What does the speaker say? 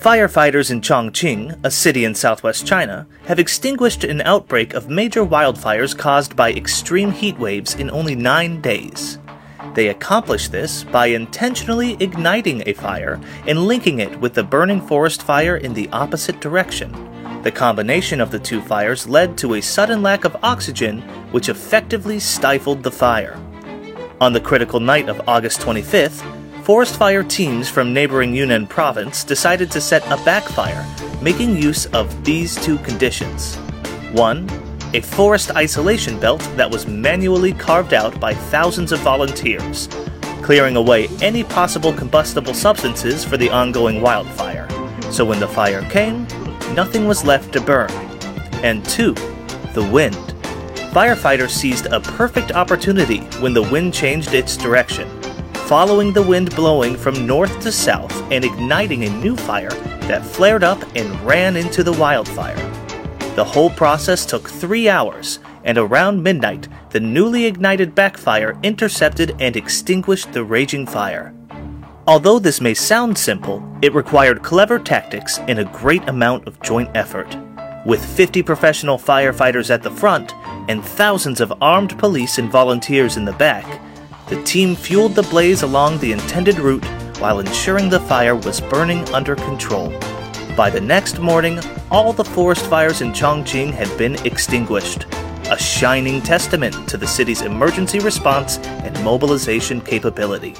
Firefighters in Chongqing, a city in southwest China, have extinguished an outbreak of major wildfires caused by extreme heat waves in only nine days. They accomplished this by intentionally igniting a fire and linking it with the burning forest fire in the opposite direction. The combination of the two fires led to a sudden lack of oxygen, which effectively stifled the fire. On the critical night of August 25th, forest fire teams from neighboring Yunnan province decided to set a backfire, making use of these two conditions. One, a forest isolation belt that was manually carved out by thousands of volunteers, clearing away any possible combustible substances for the ongoing wildfire. So when the fire came, nothing was left to burn. And two, the wind. Firefighters seized a perfect opportunity when the wind changed its direction, following the wind blowing from north to south and igniting a new fire that flared up and ran into the wildfire. The whole process took three hours, and around midnight, the newly ignited backfire intercepted and extinguished the raging fire. Although this may sound simple, it required clever tactics and a great amount of joint effort. With 50 professional firefighters at the front and thousands of armed police and volunteers in the back, the team fueled the blaze along the intended route while ensuring the fire was burning under control. By the next morning, all the forest fires in Chongqing had been extinguished, a shining testament to the city's emergency response and mobilization capability.